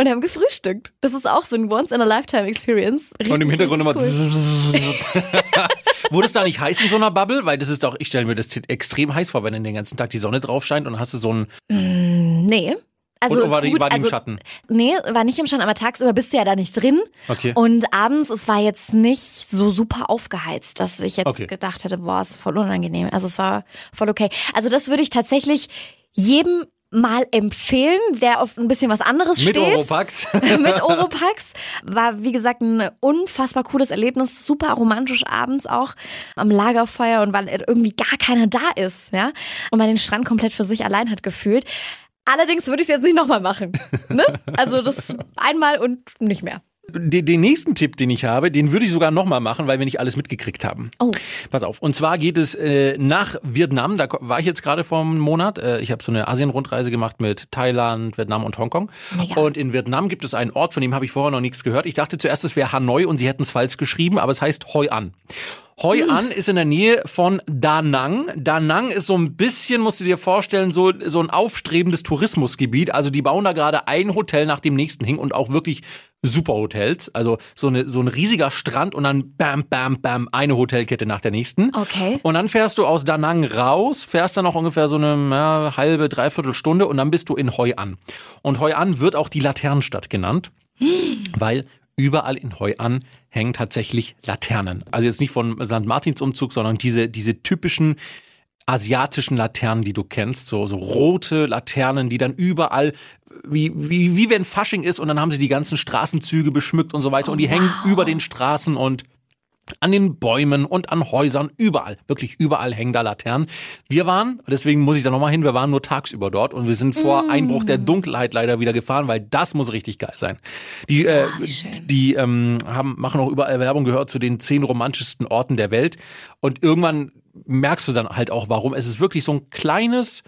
und haben gefrühstückt. Das ist auch so ein Once-in-a-Lifetime-Experience. Und im Hintergrund immer. Wurde es da nicht heiß in so einer Bubble? Weil das ist doch, ich stelle mir das extrem heiß vor, wenn dann den ganzen Tag die Sonne drauf scheint und hast du so ein. Nee. Also Oder war die, gut, war die im also- Schatten? Nee, war nicht im Schatten, aber tagsüber bist du ja da nicht drin. Okay. Und abends, es war jetzt nicht so super aufgeheizt, dass ich jetzt Okay. gedacht hätte, boah, ist voll unangenehm. Also es war voll okay. Also das würde ich tatsächlich jedem mal empfehlen, der auf ein bisschen was anderes Mit steht. Oropax. mit Oropax. War, wie gesagt, ein unfassbar cooles Erlebnis. Super romantisch abends auch am Lagerfeuer und weil irgendwie gar keiner da ist, ja. Und man den Strand komplett für sich allein hat gefühlt. Allerdings würde ich es jetzt nicht nochmal machen. Ne? Also das einmal und nicht mehr. Den, den nächsten Tipp, den ich habe, den würde ich sogar nochmal machen, weil wir nicht alles mitgekriegt haben. Oh. Pass auf. Und zwar geht es äh, nach Vietnam. Da war ich jetzt gerade vor einem Monat. Äh, ich habe so eine Asien-Rundreise gemacht mit Thailand, Vietnam und Hongkong. Mega. Und in Vietnam gibt es einen Ort, von dem habe ich vorher noch nichts gehört. Ich dachte zuerst, es wäre Hanoi und sie hätten es falsch geschrieben, aber es heißt Hoi An. Hoi An ist in der Nähe von Da Nang. Da Nang ist so ein bisschen, musst du dir vorstellen, so, so ein aufstrebendes Tourismusgebiet. Also die bauen da gerade ein Hotel nach dem nächsten hin und auch wirklich super Hotels. Also so, eine, so ein riesiger Strand und dann bam, bam, bam, eine Hotelkette nach der nächsten. Okay. Und dann fährst du aus Da Nang raus, fährst dann noch ungefähr so eine ja, halbe, dreiviertel Stunde und dann bist du in Hoi An. Und Hoi An wird auch die Laternenstadt genannt, weil überall in Hoi An hängen tatsächlich Laternen. Also jetzt nicht von St. Martins Umzug, sondern diese, diese typischen asiatischen Laternen, die du kennst, so, so rote Laternen, die dann überall, wie, wie, wie wenn Fasching ist und dann haben sie die ganzen Straßenzüge beschmückt und so weiter und die hängen über den Straßen und an den Bäumen und an Häusern, überall, wirklich überall hängen da Laternen. Wir waren, deswegen muss ich da nochmal hin, wir waren nur tagsüber dort und wir sind vor Einbruch der Dunkelheit leider wieder gefahren, weil das muss richtig geil sein. Die, äh, schön. die ähm, haben, machen auch überall Werbung gehört zu den zehn romantischsten Orten der Welt und irgendwann merkst du dann halt auch, warum. Es ist wirklich so ein kleines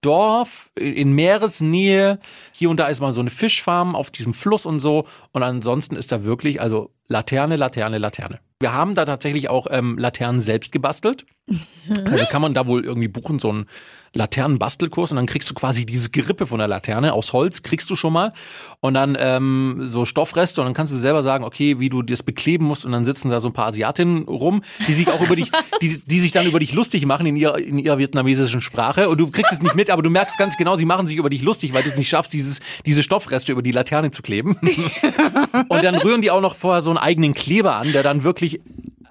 Dorf in Meeresnähe. Hier und da ist mal so eine Fischfarm auf diesem Fluss und so. Und ansonsten ist da wirklich, also Laterne, Laterne, Laterne. Wir haben da tatsächlich auch ähm, Laternen selbst gebastelt. Also kann man da wohl irgendwie buchen, so einen Laternenbastelkurs und dann kriegst du quasi dieses Gerippe von der Laterne aus Holz, kriegst du schon mal. Und dann ähm, so Stoffreste und dann kannst du selber sagen, okay, wie du das bekleben musst und dann sitzen da so ein paar Asiatinnen rum, die sich auch über dich, die, die sich dann über dich lustig machen in ihrer, in ihrer vietnamesischen Sprache und du kriegst es nicht mit, aber du merkst ganz genau, sie machen sich über dich lustig, weil du es nicht schaffst, dieses, diese Stoffreste über die Laterne zu kleben. Und dann rühren die auch noch vorher so einen eigenen Kleber an, der dann wirklich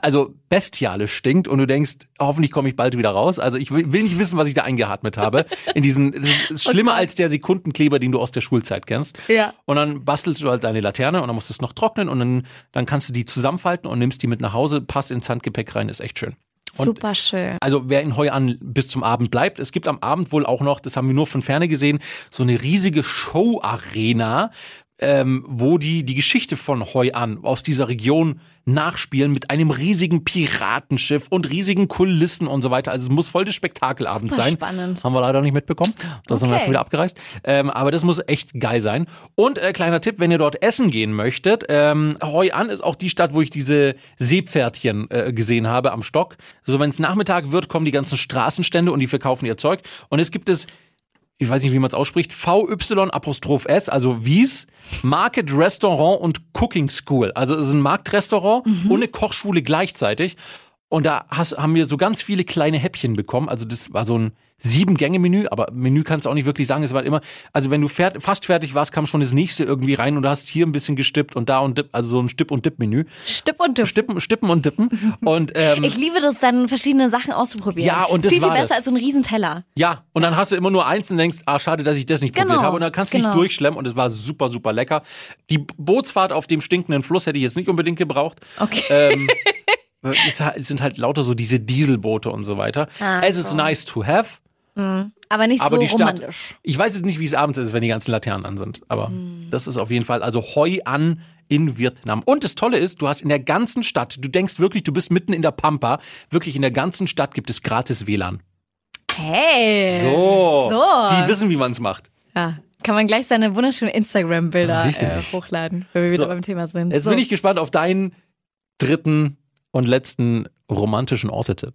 also bestialisch stinkt und du denkst, hoffentlich komme ich bald wieder raus. Also ich will, nicht wissen, was ich da eingeatmet habe. In diesen, das ist schlimmer Gott. als der Sekundenkleber, den du aus der Schulzeit kennst. Ja. Und dann bastelst du halt deine Laterne und dann musst du es noch trocknen und dann, dann kannst du die zusammenfalten und nimmst die mit nach Hause, passt ins Handgepäck rein, ist echt schön. Und Super schön. also wer in Hoi An bis zum Abend bleibt, es gibt am Abend wohl auch noch, das haben wir nur von ferne gesehen, so eine riesige Show-Arena, ähm, wo die die Geschichte von Hoi An aus dieser Region nachspielen mit einem riesigen Piratenschiff und riesigen Kulissen und so weiter. Also es muss voll das Spektakelabend Super sein. spannend. Haben wir leider nicht mitbekommen. Das haben wir Okay. schon wieder abgereist. Ähm, aber das muss echt geil sein. Und äh, kleiner Tipp, wenn ihr dort essen gehen möchtet, ähm, Hoi An ist auch die Stadt, wo ich diese Seepferdchen äh, gesehen habe am Stock. So, wenn es Nachmittag wird, kommen die ganzen Straßenstände und die verkaufen ihr Zeug. Und es gibt es ich weiß nicht, wie man es ausspricht, VY Apostroph S, also Wies, Market Restaurant und Cooking School. Also es ist ein Marktrestaurant und eine Kochschule gleichzeitig. Und da hast, haben wir so ganz viele kleine Häppchen bekommen. Also das war so ein Sieben-Gänge-Menü, aber Menü kannst du auch nicht wirklich sagen. Es war immer, also wenn du fert, fast fertig warst, kam schon das nächste irgendwie rein und du hast hier ein bisschen gestippt und da und dip, also so ein Stipp- und Dip-Menü. Stipp und Tipp. Stippen, Stippen und Dippen. Und ähm, Ich liebe das dann, verschiedene Sachen auszuprobieren. Ja, und das viel, viel war besser das. als so ein Riesenteller. Ja, und dann hast du immer nur eins und denkst, ah, schade, dass ich das nicht Genau, probiert habe. Und dann kannst du genau. nicht durchschlemmen und es war super, super lecker. Die Bootsfahrt auf dem stinkenden Fluss hätte ich jetzt nicht unbedingt gebraucht. Okay. Ähm, es sind halt lauter so diese Dieselboote und so weiter. Ah, es ist so. nice to have, Aber nicht aber so die Stadt. romantisch. Ich weiß jetzt nicht, wie es abends ist, wenn die ganzen Laternen an sind. Aber Hm. das ist auf jeden Fall, also Hoi an in Vietnam. Und das Tolle ist, du hast in der ganzen Stadt, du denkst wirklich, du bist mitten in der Pampa, wirklich in der ganzen Stadt gibt es gratis WLAN. Hey. So, So. die wissen, wie man es macht. Ja. Kann man gleich seine wunderschönen Instagram-Bilder Richtig. äh, hochladen, wenn wir wieder So. beim Thema sind. Jetzt so. bin ich gespannt auf deinen dritten und letzten romantischen Ortetipp.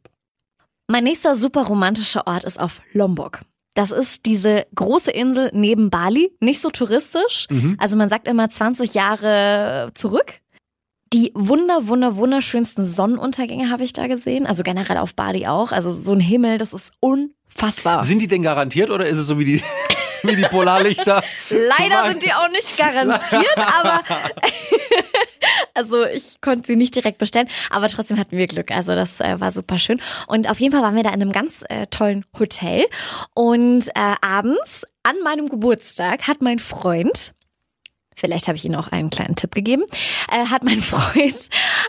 Mein nächster super romantischer Ort ist auf Lombok. Das ist diese große Insel neben Bali, nicht so touristisch. Mhm. Also man sagt immer 20 Jahre zurück. Die wunder, wunder, wunderschönsten Sonnenuntergänge habe ich da gesehen. Also generell auf Bali auch. Also so ein Himmel, das ist unfassbar. Sind die denn garantiert oder ist es so wie die, Wie die Polarlichter. Leider sind die auch nicht garantiert, aber also ich konnte sie nicht direkt bestellen, aber trotzdem hatten wir Glück. Also das äh, war super schön. Und auf jeden Fall waren wir da in einem ganz äh, tollen Hotel. Und äh, abends an meinem Geburtstag hat mein Freund vielleicht habe ich Ihnen auch einen kleinen Tipp gegeben, äh, hat mein Freund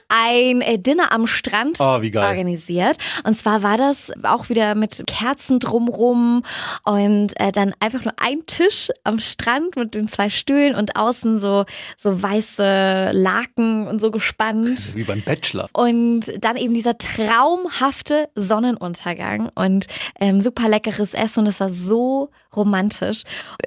ein äh, Dinner am Strand Oh, organisiert. Und zwar war das auch wieder mit Kerzen drumrum und äh, dann einfach nur ein Tisch am Strand mit den zwei Stühlen und außen so, so weiße Laken und so gespannt. Wie beim Bachelor. Und dann eben dieser traumhafte Sonnenuntergang und ähm, super leckeres Essen und es war so romantisch.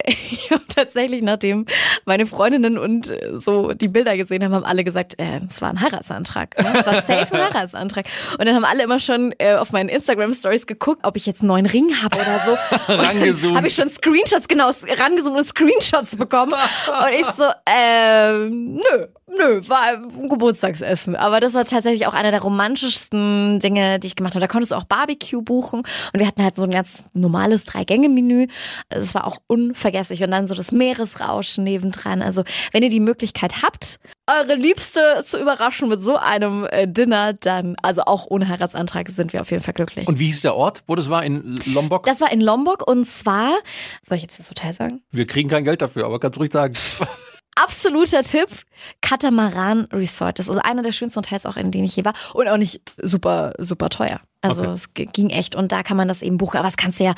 Ich habe tatsächlich, nachdem meine Freundinnen und äh, so die Bilder gesehen haben, haben alle gesagt, äh, es war ein Heiratsantrag. Ne? Es war safe ein Heiratsantrag. Und dann haben alle immer schon äh, auf meinen Instagram-Stories geguckt, ob ich jetzt einen neuen Ring habe oder so. Rangezoomt. Habe ich schon Screenshots, genau, rangezoomt und Screenshots bekommen. Und ich so, ähm, nö, nö, war ein Geburtstagsessen. Aber das war tatsächlich auch einer der romantischsten Dinge, die ich gemacht habe. Da konntest du auch Barbecue buchen und wir hatten halt so ein ganz normales Drei-Gänge-Menü. Es war auch unvergesslich. Und dann so das Meeresrauschen nebendran. Also, wenn ihr die Möglichkeit habt, eure Liebste zu überraschen mit so einem äh, Dinner, dann, also auch ohne Heiratsantrag, sind wir auf jeden Fall glücklich. Und wie hieß der Ort, wo das war? In Lombok? das war in Lombok und zwar, soll ich jetzt das Hotel sagen? Wir kriegen kein Geld dafür, aber kannst ruhig sagen. absoluter Tipp, Katamaran Resort. Das ist einer der schönsten Hotels auch, in denen ich je war. Und auch nicht super, super teuer. Also Okay. es ging echt und da kann man das eben buchen. Aber das kannst du ja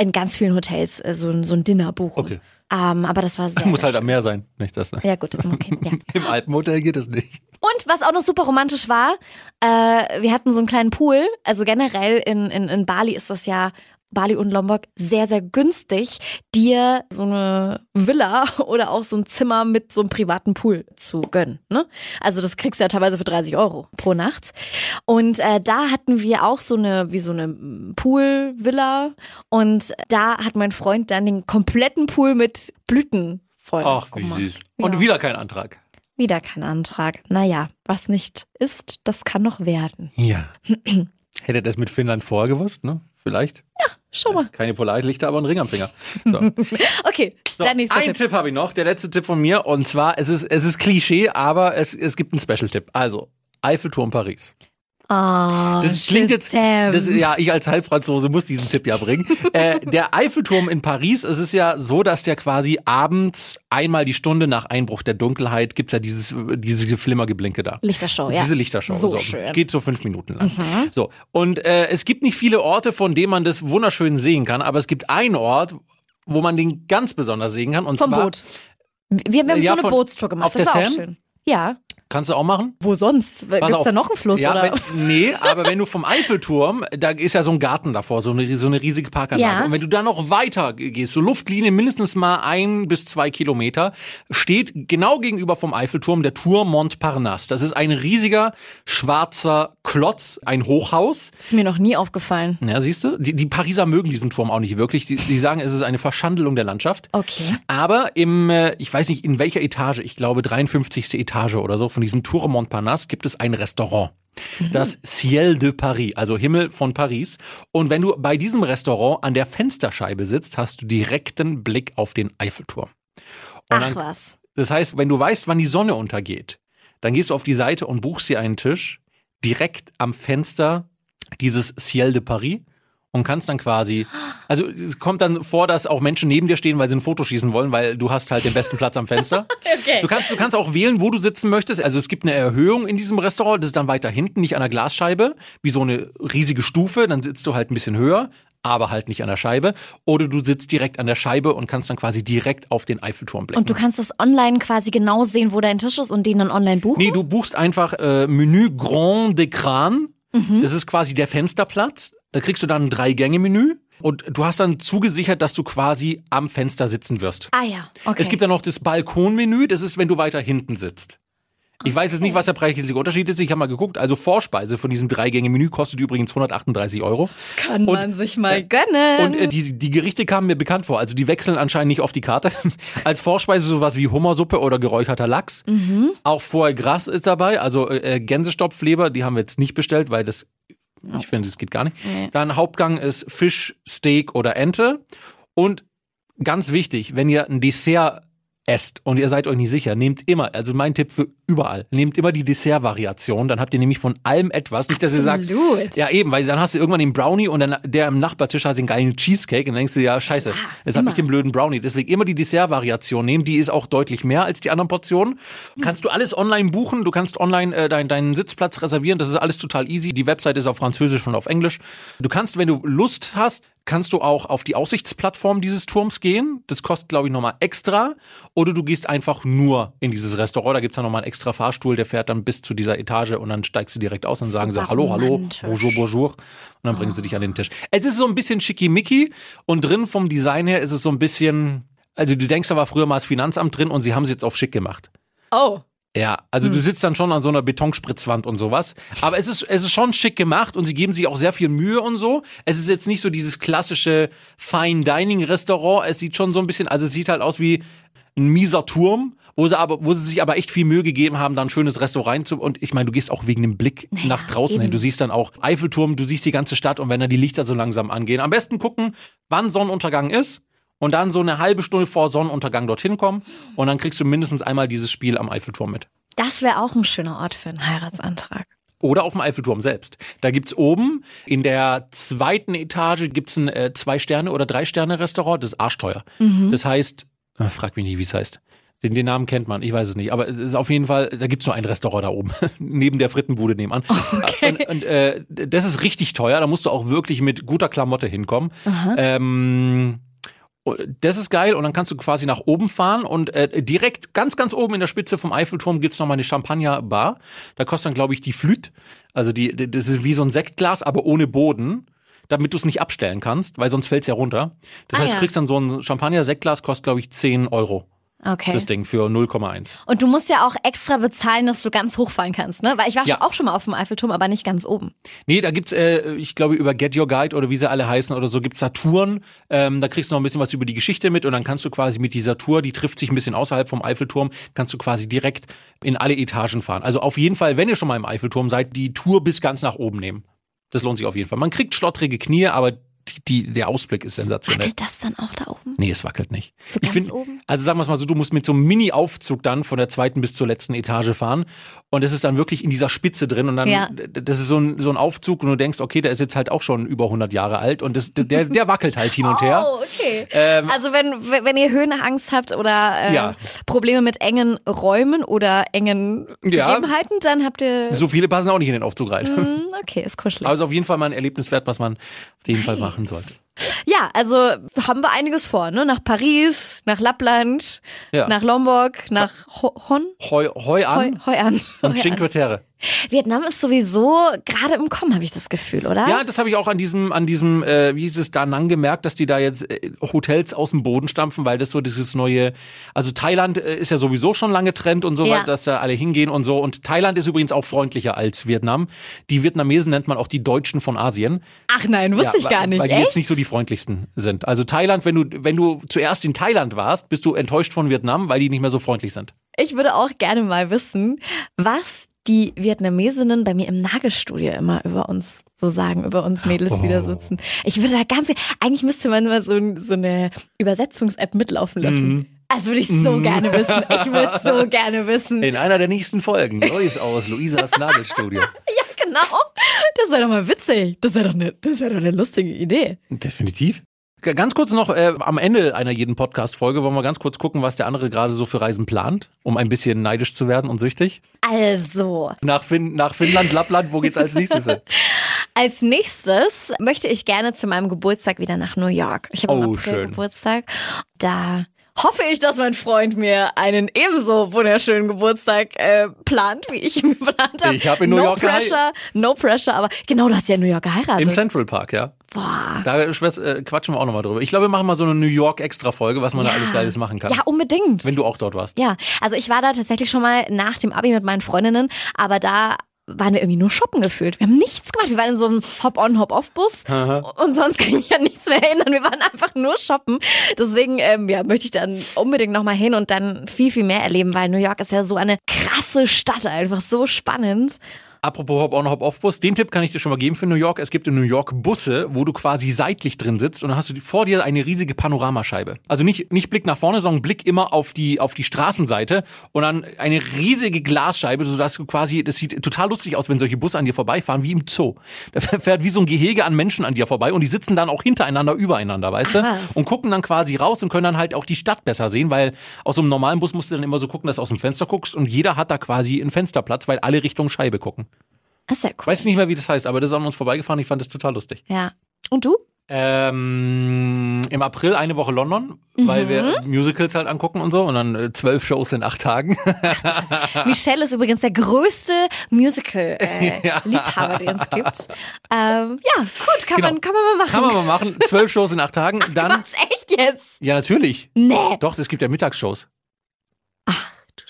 in ganz vielen Hotels äh, so, ein- so ein Dinner buchen. Okay. Ähm, aber das war sehr, Muss sehr halt am Meer sein, nicht das. Ne? Ja gut, okay. Ja. Im Alpenhotel geht das nicht. Und was auch noch super romantisch war, äh, wir hatten so einen kleinen Pool. Also generell in, in, in Bali ist das ja, Bali und Lombok, sehr, sehr günstig, dir so eine Villa oder auch so ein Zimmer mit so einem privaten Pool zu gönnen. Ne? Also das kriegst du ja teilweise für 30 Euro pro Nacht. Und äh, da hatten wir auch so eine, wie so eine Pool-Villa. Und da hat mein Freund dann den kompletten Pool mit Blüten voll Ach, wie gemacht. süß. Und Ja. wieder kein Antrag. Wieder kein Antrag. Naja, was nicht ist, das kann noch werden. Ja. Hätte das mit Finnland vorher gewusst, ne? Vielleicht. Schau mal. Keine Polarlichter, aber ein Ring am Finger. So. Okay, So, der nächste ein Tipp. Tipp, habe ich noch, der letzte Tipp von mir. Und zwar, es ist, es ist Klischee, aber es, es gibt einen Special-Tipp. Also, Eiffelturm Paris. Oh, Das klingt jetzt, das, ja, ich als Halbfranzose muss diesen Tipp ja bringen. äh, der Eiffelturm in Paris, es ist ja so, dass der quasi abends einmal die Stunde nach Einbruch der Dunkelheit gibt's ja dieses, diese Flimmergeblinke da. Lichtershow, ja. Diese Lichtershow. So schön. Geht so fünf Minuten lang. So. Und äh, es gibt nicht viele Orte, von denen man das wunderschön sehen kann, aber es gibt einenOrt, wo man den ganz besonders sehen kann. Und Vom zwar, Boot. Wir, wir haben Ja, so eine von- Bootstour gemacht. auf das der war auch schön. Ja. Kannst du auch machen? Wo sonst? Gibt's Pass auf. da noch einen Fluss ja, oder? Wenn, nee, aber wenn du vom Eiffelturm, da ist ja so ein Garten davor, so eine, so eine riesige Parkanlage. Ja. Und wenn du da noch weiter gehst, so Luftlinie mindestens mal ein bis zwei Kilometer, steht genau gegenüber vom Eiffelturm der Tour Montparnasse. Das ist ein riesiger schwarzer Klotz, ein Hochhaus. ist mir noch nie aufgefallen. Ja, siehst du? Die, die Pariser mögen diesen Turm auch nicht wirklich. Die, die sagen, es ist eine Verschandelung der Landschaft. Okay. Aber im, äh, ich weiß nicht in welcher Etage, ich glaube 53. Etage oder so von diesem Tour Montparnasse gibt es ein Restaurant. Das Ciel de Paris, also Himmel von Paris. Und wenn du bei diesem Restaurant an der Fensterscheibe sitzt, hast du direkten Blick auf den Eiffelturm. Und Ach dann, was. das heißt, wenn du weißt, wann die Sonne untergeht, dann gehst du auf die Seite und buchst dir einen Tisch direkt am Fenster dieses Ciel de Paris und kannst dann quasi, also es kommt dann vor, dass auch Menschen neben dir stehen, weil sie ein Foto schießen wollen, weil du hast halt den besten Platz am Fenster. Okay. Du kannst, du kannst auch wählen, wo du sitzen möchtest. Also es gibt eine Erhöhung in diesem Restaurant, das ist dann weiter hinten, nicht an der Glasscheibe, wie so eine riesige Stufe, dann sitzt du halt ein bisschen höher, aber halt nicht an der Scheibe. Oder du sitzt direkt an der Scheibe und kannst dann quasi direkt auf den Eiffelturm blicken. Und du kannst das online quasi genau sehen, wo dein Tisch ist und den dann online buchen? Nee, du buchst einfach äh, Menü Grand d'Écran. Mhm. Das ist quasi der Fensterplatz. Da kriegst du dann ein Drei-Gänge-Menü. Und du hast dann zugesichert, dass du quasi am Fenster sitzen wirst. ah ja, okay. Es gibt dann noch das Balkonmenü. Das ist, wenn du weiter hinten sitzt. Ich weiß jetzt nicht, was der preisliche Unterschied ist. Ich habe mal geguckt. Also Vorspeise von diesem Drei-Gänge-Menü kostet übrigens 138 Euro. Kann und- man sich mal gönnen. Und äh, die, die Gerichte kamen mir bekannt vor. Also die wechseln anscheinend nicht auf die Karte. Als Vorspeise sowas wie Hummersuppe oder geräucherter Lachs. Auch Foie Gras ist dabei, also äh, Gänsestopfleber. Die haben wir jetzt nicht bestellt, weil das, ich finde, das geht gar nicht. Nee. Dann Hauptgang ist Fisch, Steak oder Ente. Und ganz wichtig, wenn ihr ein Dessert esst und ihr seid euch nicht sicher, nehmt immer, also mein Tipp für überall, nehmt immer die Dessert-Variation, dann habt ihr nämlich von allem etwas. Nicht, dass ihr sagt, Absolut. ja eben, weil dann hast du irgendwann den Brownie und dann der im Nachbartisch hat den geilen Cheesecake und dann denkst du, ja scheiße, jetzt hab immer. ich den blöden Brownie. Deswegen immer die Dessert-Variation nehmen, die ist auch deutlich mehr als die anderen Portionen. Kannst du alles online buchen, du kannst online äh, dein, deinen Sitzplatz reservieren, das ist alles total easy. Die Website ist auf Französisch und auf Englisch. Du kannst, wenn du Lust hast, kannst du auch auf die Aussichtsplattform dieses Turms gehen. Das kostet, glaube ich, nochmal extra. Oder du gehst einfach nur in dieses Restaurant. Da gibt's dann nochmal einen extra Fahrstuhl, der fährt dann bis zu dieser Etage und dann steigst du direkt aus und sagen sie Super Hallo, hallo, romantisch. bonjour, bonjour. Und dann bringen sie dich an den Tisch. Es ist so ein bisschen schickimicki und drin vom Design her ist es so ein bisschen, also du denkst, da war früher mal das Finanzamt drin und sie haben es jetzt auf schick gemacht. Oh. Ja, also du sitzt dann schon an so einer Betonspritzwand und sowas. Aber es ist, es ist schon schick gemacht und sie geben sich auch sehr viel Mühe und so. Es ist jetzt nicht so dieses klassische Fine Dining Restaurant. Es sieht schon so ein bisschen, also es sieht halt aus wie ein mieser Turm, wo sie aber, wo sie sich aber echt viel Mühe gegeben haben, da ein schönes Restaurant zu, und ich meine, du gehst auch wegen dem Blick nach draußen hin. eben. Du siehst dann auch Eiffelturm, du siehst die ganze Stadt und wenn dann die Lichter so langsam angehen. Am besten gucken, wann Sonnenuntergang ist. Und dann so eine halbe Stunde vor Sonnenuntergang dorthin kommen und dann kriegst du mindestens einmal dieses Spiel am Eiffelturm mit. Das wäre auch ein schöner Ort für einen Heiratsantrag. Oder auf dem Eiffelturm selbst. Da gibt's oben in der zweiten Etage gibt's ein äh, Zwei-Sterne- oder Drei-Sterne-Restaurant. Das ist arschteuer. Das heißt, äh, frag mich nicht, wie es heißt. Den, den Namen kennt man, ich weiß es nicht. Aber es ist auf jeden Fall, da gibt's nur ein Restaurant da oben. Neben der Frittenbude nebenan. Und, und äh, das ist richtig teuer. Da musst du auch wirklich mit guter Klamotte hinkommen. Ähm, das ist geil und dann kannst du quasi nach oben fahren und äh, direkt ganz, ganz oben in der Spitze vom Eiffelturm gibt's noch mal eine Champagner-Bar. Da kostet dann, glaube ich, die Flüt. Also die, das ist wie so ein Sektglas, aber ohne Boden, damit du es nicht abstellen kannst, weil sonst fällt's ja runter. Das Ah, heißt, ja. du kriegst dann so ein Champagner-Sektglas, kostet, glaube ich, 10 Euro. Okay. Das Ding für 0,1. Und du musst ja auch extra bezahlen, dass du ganz hochfahren kannst, ne? Weil ich war Ja. auch schon mal auf dem Eiffelturm, aber nicht ganz oben. Nee, da gibt's, äh, ich glaube, über Get Your Guide oder wie sie alle heißen oder so, gibt's da Touren. Ähm, da kriegst du noch ein bisschen was über die Geschichte mit und dann kannst du quasi mit dieser Tour, die trifft sich ein bisschen außerhalb vom Eiffelturm, kannst du quasi direkt in alle Etagen fahren. Also auf jeden Fall, wenn ihr schon mal im Eiffelturm seid, die Tour bis ganz nach oben nehmen. Das lohnt sich auf jeden Fall. Man kriegt schlottrige Knie, aber die, der Ausblick ist sensationell. Wackelt das dann auch da oben? Nee, es wackelt nicht. So ich find, oben? Also sagen wir es mal so, du musst mit so einem Mini-Aufzug dann von der zweiten bis zur letzten Etage fahren. Und es ist dann wirklich in dieser Spitze drin. Und dann, Ja. das ist so ein, so ein Aufzug und du denkst, okay, der ist jetzt halt auch schon über 100 Jahre alt. Und das, der, der wackelt halt hin und her. Oh, okay. Ähm, also wenn, wenn ihr Höhenangst habt oder äh, Ja. Probleme mit engen Räumen oder engen Ja. Gegebenheiten, dann habt ihr... So viele passen auch nicht in den Aufzug rein. Hm, okay, ist kuschelig. Aber es ist auf jeden Fall mal ein Erlebnis wert, was man auf jeden Fall machen sollte. Ja, also haben wir einiges vor, ne? Nach Paris, nach Lappland, Ja. nach Lombok, nach Ho Hon, Hoi, an Hoi an. Hoi und an. Cinque Terre. Vietnam ist sowieso gerade im Kommen, habe ich das Gefühl, oder? Ja, das habe ich auch an diesem, an diesem, äh, wie hieß es, Da Nang gemerkt, dass die da jetzt äh, Hotels aus dem Boden stampfen, weil das so dieses neue, also Thailand äh, ist ja sowieso schon lange Trend und so, Ja. dass da alle hingehen und so. Und Thailand ist übrigens auch freundlicher als Vietnam. Die Vietnamesen nennt man auch die Deutschen von Asien. Ach nein, wusste Ja, ich gar nicht. Weil die Echt? jetzt nicht so die freundlichsten sind. Also Thailand, wenn du, wenn du zuerst in Thailand warst, bist du enttäuscht von Vietnam, weil die nicht mehr so freundlich sind. Ich würde auch gerne mal wissen, was die Vietnamesinnen bei mir im Nagelstudio immer über uns so sagen, über uns Mädels, die da Oh. sitzen. Ich würde da ganz, eigentlich müsste man mal so, so eine Übersetzungs-App mitlaufen lassen. Mhm. Das würde ich so gerne wissen. Ich würde so gerne wissen. In einer der nächsten Folgen. Neues aus Luisas Nagelstudio. Ja, genau. Das wäre doch mal witzig. Das wäre doch das wäre doch eine lustige Idee. Definitiv. Ganz kurz noch, äh, am Ende einer jeden Podcast-Folge wollen wir ganz kurz gucken, was der andere gerade so für Reisen plant, um ein bisschen neidisch zu werden und süchtig. Also, Nach, fin nach Finnland, Lappland, wo geht's als nächstes hin? Als nächstes möchte ich gerne zu meinem Geburtstag wieder nach New York. Ich habe Oh. Geburtstag. Da hoffe ich, dass mein Freund mir einen ebenso wunderschönen Geburtstag äh, plant, wie ich ihn geplant habe. Ich hab in New no York pressure, no pressure, aber genau, du hast ja in New York geheiratet. Im Central Park, ja. Boah. Da äh, quatschen wir auch nochmal drüber. Ich glaube, wir machen mal so eine New York-Extra-Folge, was man da alles Geiles machen kann. Ja, unbedingt. Wenn du auch dort warst. Ja, also ich war da tatsächlich schon mal nach dem Abi mit meinen Freundinnen, aber da waren wir irgendwie nur shoppen gefühlt. Wir haben nichts gemacht. Wir waren in so einem Hop-on, Hop-off-Bus und sonst kann ich an nichts mehr erinnern. Wir waren einfach nur shoppen. Deswegen ähm, ja, möchte ich dann unbedingt nochmal hin und dann viel, viel mehr erleben, weil New York ist ja so eine krasse Stadt, einfach so spannend. Apropos Hop-on, Hop-off-Bus, den Tipp kann ich dir schon mal geben für New York. Es gibt in New York Busse, wo du quasi seitlich drin sitzt und dann hast du vor dir eine riesige Panoramascheibe. Also nicht, nicht Blick nach vorne, sondern Blick immer auf die, auf die Straßenseite und dann eine riesige Glasscheibe, sodass du quasi, das sieht total lustig aus, wenn solche Busse an dir vorbeifahren, wie im Zoo. Da fährt wie so ein Gehege an Menschen an dir vorbei und die sitzen dann auch hintereinander, übereinander, weißt du? Krass. Und gucken dann quasi raus und können dann halt auch die Stadt besser sehen, weil aus so einem normalen Bus musst du dann immer so gucken, dass du aus dem Fenster guckst und jeder hat da quasi einen Fensterplatz, weil alle Richtung Scheibe gucken. Das ist ja cool. Weiß nicht mehr, wie das heißt, aber das ist an uns vorbeigefahren. Ich fand das total lustig. Ja. Und du? Ähm, Im April eine Woche London, weil Mhm. wir Musicals halt angucken und so und dann äh, zwölf Shows in acht Tagen. Michelle ist übrigens der größte Musical-Liebhaber, den es gibt. Ähm, ja, gut, kann, Genau. man, kann man mal machen. Kann man mal machen. Zwölf Shows in acht Tagen. Dann, Was, echt jetzt? ja natürlich. Nee. Doch, es gibt ja Mittagsshows.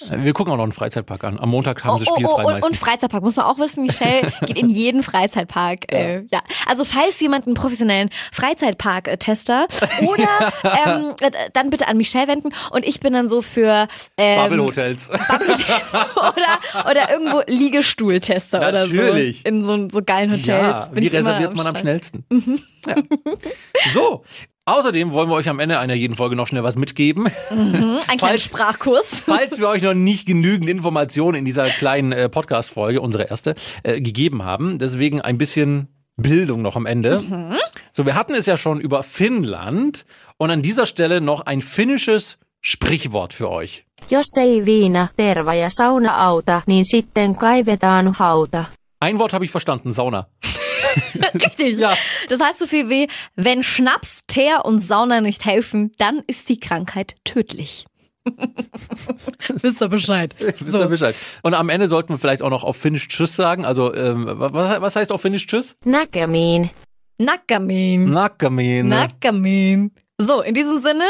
Ach, Wir gucken auch noch einen Freizeitpark an. Am Montag haben Oh, sie oh, spielfrei oh, und, und Freizeitpark, muss man auch wissen, Michelle geht in jeden Freizeitpark. Äh, ja. Also falls jemand einen professionellen Freizeitpark-Tester oder ähm, äh, dann bitte an Michelle wenden und ich bin dann so für ähm, Bubble Hotels. oder, oder irgendwo Liegestuhltester oder so. Natürlich. In so, so geilen Hotels. Ja, wie reserviert man am schnellsten? Ja. So, außerdem wollen wir euch am Ende einer jeden Folge noch schnell was mitgeben. Ein kleiner Falls- Sprachkurs. Falls wir euch noch nicht genügend Informationen in dieser kleinen äh, Podcast-Folge, unsere erste, äh, gegeben haben. Deswegen ein bisschen Bildung noch am Ende. So, wir hatten es ja schon über Finnland und an dieser Stelle noch ein finnisches Sprichwort für euch. Jos ei viina, terva ja sauna auta, niin sitten kaivetaan hauta. Ein Wort habe ich verstanden, Sauna. Richtig. Ja. Das heißt so viel wie, wenn Schnaps, Teer und Sauna nicht helfen, dann ist die Krankheit tödlich. Wisst ihr Bescheid. Wisst ihr Bescheid. Und am Ende sollten wir vielleicht auch noch auf Finnisch Tschüss sagen. Also, ähm, was, was heißt auf Finnisch Tschüss? Näkemiin. Nackamin. Nakamin. Nackamin. So, in diesem Sinne,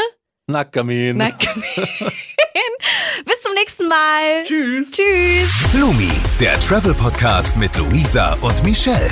Nakamin. Nackamin. Bis zum nächsten Mal. Tschüss. Tschüss. Blumi, der Travel Podcast mit Luisa und Michelle.